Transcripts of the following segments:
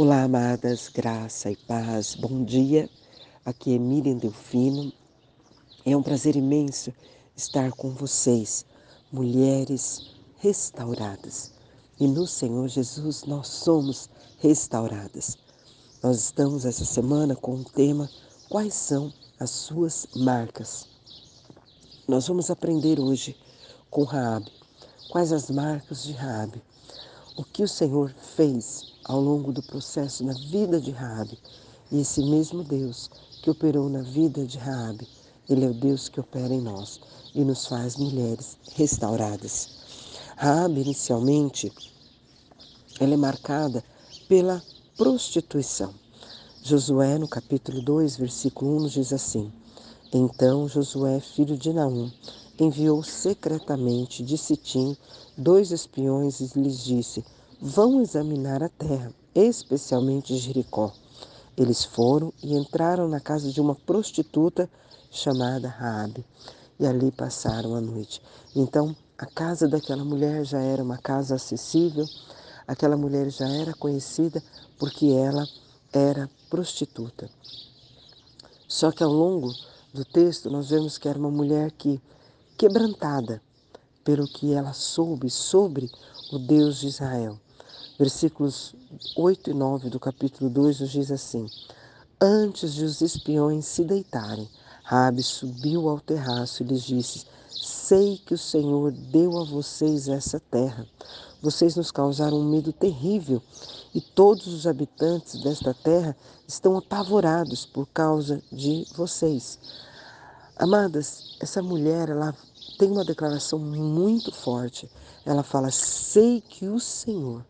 Olá, amadas, graça e paz, bom dia. Aqui é Miriam Delfino. É um prazer imenso estar com vocês, mulheres restauradas. E no Senhor Jesus nós somos restauradas. Nós estamos essa semana com o tema Quais são as suas marcas? Nós vamos aprender hoje com Raabe. Quais as marcas de Raabe? O que o Senhor fez ao longo do processo na vida de Raabe. E esse mesmo Deus que operou na vida de Raabe, ele é o Deus que opera em nós e nos faz mulheres restauradas. Raabe inicialmente ela é marcada pela prostituição. Josué, no capítulo 2, versículo 1, diz assim: Então Josué, filho de Naum, enviou secretamente de Sitim dois espiões e lhes disse: vão examinar a terra, especialmente Jericó. Eles foram e entraram na casa de uma prostituta chamada Raabe, e ali passaram a noite. Então, a casa daquela mulher já era uma casa acessível, aquela mulher já era conhecida porque ela era prostituta. Só que ao longo do texto nós vemos que era uma mulher que quebrantada pelo que ela soube sobre o Deus de Israel. Versículos 8 e 9 do capítulo 2 nos diz assim: Antes de os espiões se deitarem, Rabi subiu ao terraço e lhes disse: Sei que o Senhor deu a vocês essa terra. Vocês nos causaram um medo terrível e todos os habitantes desta terra estão apavorados por causa de vocês. Amadas, essa mulher, ela tem uma declaração muito forte. Ela fala: Sei que o Senhor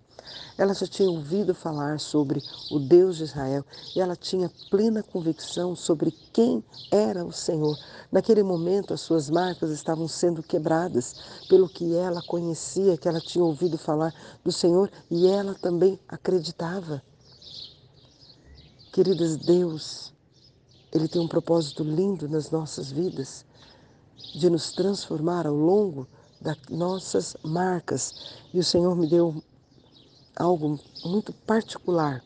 ela já tinha ouvido falar sobre o Deus de Israel e ela tinha plena convicção sobre quem era o Senhor. Naquele momento, as suas marcas estavam sendo quebradas pelo que ela conhecia, que ela tinha ouvido falar do Senhor e ela também acreditava. Queridas, Deus, Ele tem um propósito lindo nas nossas vidas de nos transformar ao longo das nossas marcas. E o Senhor me deu algo muito particular.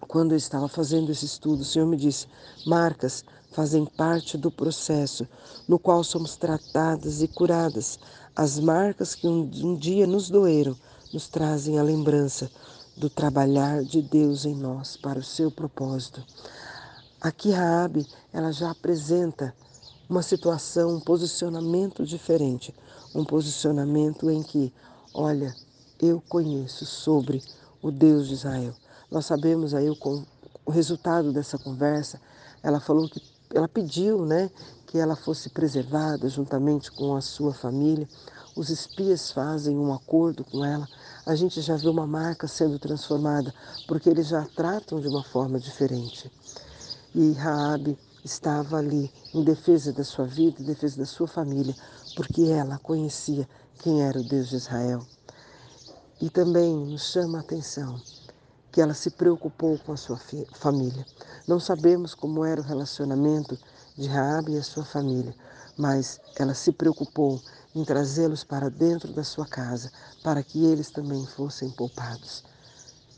Quando eu estava fazendo esse estudo, o Senhor me disse: marcas fazem parte do processo no qual somos tratadas e curadas. As marcas que um, um dia nos doeram nos trazem a lembrança do trabalhar de Deus em nós para o seu propósito. Aqui Raabe, ela já apresenta uma situação, um posicionamento diferente, um posicionamento em que, olha, eu conheço sobre o Deus de Israel. Nós sabemos aí o, o resultado dessa conversa. Ela falou que ela pediu, né, que ela fosse preservada juntamente com a sua família. Os espias fazem um acordo com ela. A gente já vê uma marca sendo transformada, porque eles já tratam de uma forma diferente. E Raabe estava ali em defesa da sua vida, em defesa da sua família, porque ela conhecia quem era o Deus de Israel. E também nos chama a atenção que ela se preocupou com a sua família. Não sabemos como era o relacionamento de Raabe e a sua família, mas ela se preocupou em trazê-los para dentro da sua casa, para que eles também fossem poupados.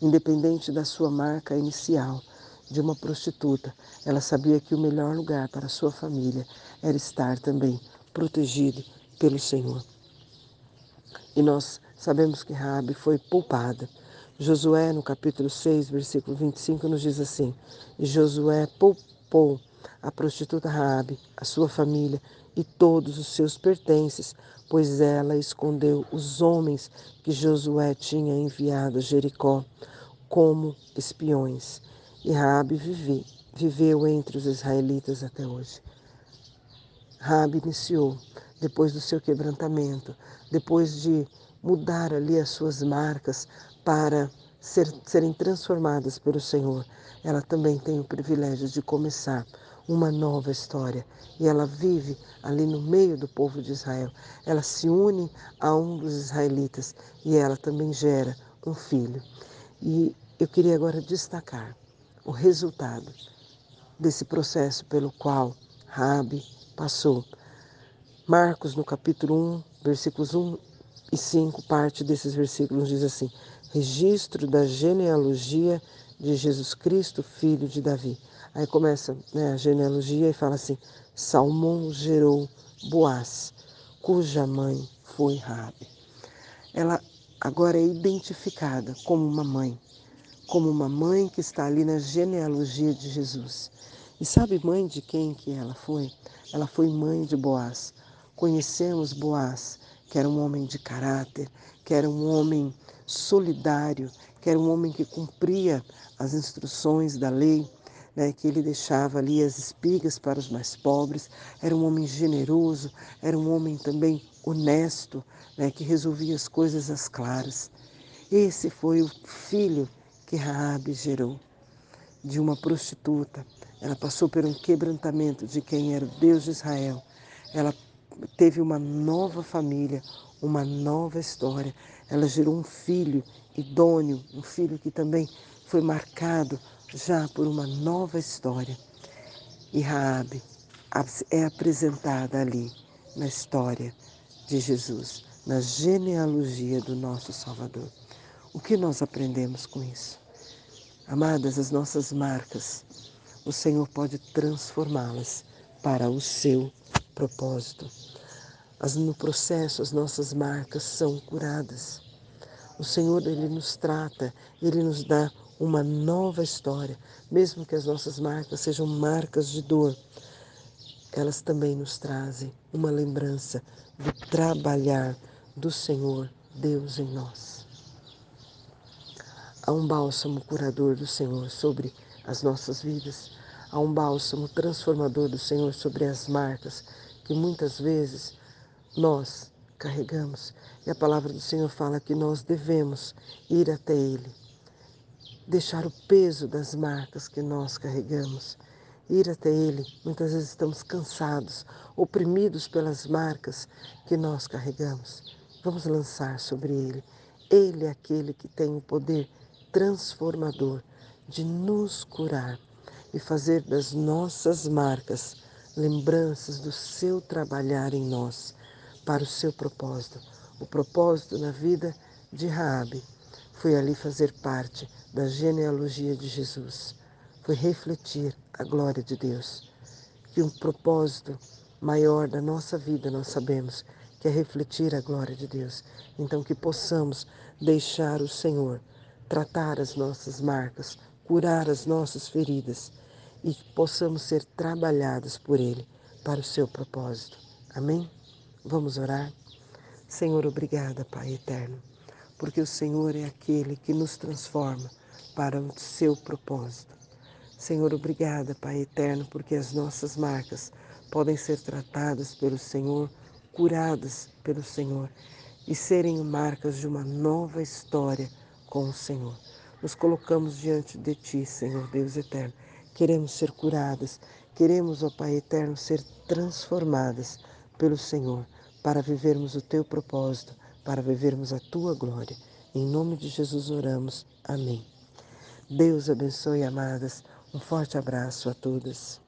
Independente da sua marca inicial de uma prostituta, ela sabia que o melhor lugar para sua família era estar também protegido pelo Senhor. E nós sabemos que Raabe foi poupada. Josué, no capítulo 6, versículo 25, nos diz assim: Josué poupou a prostituta Raabe, a sua família e todos os seus pertences, pois ela escondeu os homens que Josué tinha enviado a Jericó como espiões. E Raabe vive, viveu entre os israelitas até hoje. Raabe iniciou depois do seu quebrantamento, depois de mudar ali as suas marcas para ser, serem transformadas pelo Senhor, ela também tem o privilégio de começar uma nova história. E ela vive ali no meio do povo de Israel. Ela se une a um dos israelitas e ela também gera um filho. E eu queria agora destacar o resultado desse processo pelo qual Rabi passou Marcos, no capítulo 1, versículos 1 e 5, parte desses versículos diz assim: registro da genealogia de Jesus Cristo, filho de Davi. Aí começa né, a genealogia e fala assim: Salmão gerou Boaz, cuja mãe foi Rabi. Ela agora é identificada como uma mãe, como uma mãe que está ali na genealogia de Jesus. E sabe mãe de quem que ela foi? Ela foi mãe de Boaz. Conhecemos Boaz, que era um homem de caráter, que era um homem solidário, que era um homem que cumpria as instruções da lei, né, que ele deixava ali as espigas para os mais pobres, era um homem generoso, era um homem também honesto, né, que resolvia as coisas às claras. Esse foi o filho que Raabe gerou de uma prostituta. Ela passou por um quebrantamento de quem era o Deus de Israel. Ela teve uma nova família, uma nova história. Ela gerou um filho idôneo, um filho que também foi marcado já por uma nova história. E Raabe é apresentada ali na história de Jesus, na genealogia do nosso Salvador. O que nós aprendemos com isso? Amadas, as nossas marcas, o Senhor pode transformá-las para o seu propósito. As, no processo, as nossas marcas são curadas. O Senhor, Ele nos trata, Ele nos dá uma nova história, mesmo que as nossas marcas sejam marcas de dor, elas também nos trazem uma lembrança do trabalhar do Senhor Deus em nós. Há um bálsamo curador do Senhor sobre as nossas vidas, há um bálsamo transformador do Senhor sobre as marcas que muitas vezes nós carregamos. E a palavra do Senhor fala que nós devemos ir até Ele deixar o peso das marcas que nós carregamos, ir até Ele. Muitas vezes estamos cansados, oprimidos pelas marcas que nós carregamos. Vamos lançar sobre Ele. Ele é aquele que tem o poder transformador de nos curar e fazer das nossas marcas lembranças do seu trabalhar em nós para o seu propósito, o propósito na vida de Raabe foi ali fazer parte da genealogia de Jesus. Foi refletir a glória de Deus. Que um propósito maior da nossa vida nós sabemos que é refletir a glória de Deus. Então que possamos deixar o Senhor tratar as nossas marcas, curar as nossas feridas e que possamos ser trabalhados por Ele para o seu propósito. Amém? Vamos orar? Senhor, obrigada, Pai eterno porque o Senhor é aquele que nos transforma para o seu propósito. Senhor, obrigada, Pai eterno, porque as nossas marcas podem ser tratadas pelo Senhor, curadas pelo Senhor e serem marcas de uma nova história com o Senhor. Nos colocamos diante de Ti, Senhor Deus eterno. Queremos ser curadas, queremos, ó Pai eterno, ser transformadas pelo Senhor para vivermos o Teu propósito para vivermos a tua glória. Em nome de Jesus oramos. Amém. Deus abençoe, amadas. Um forte abraço a todas.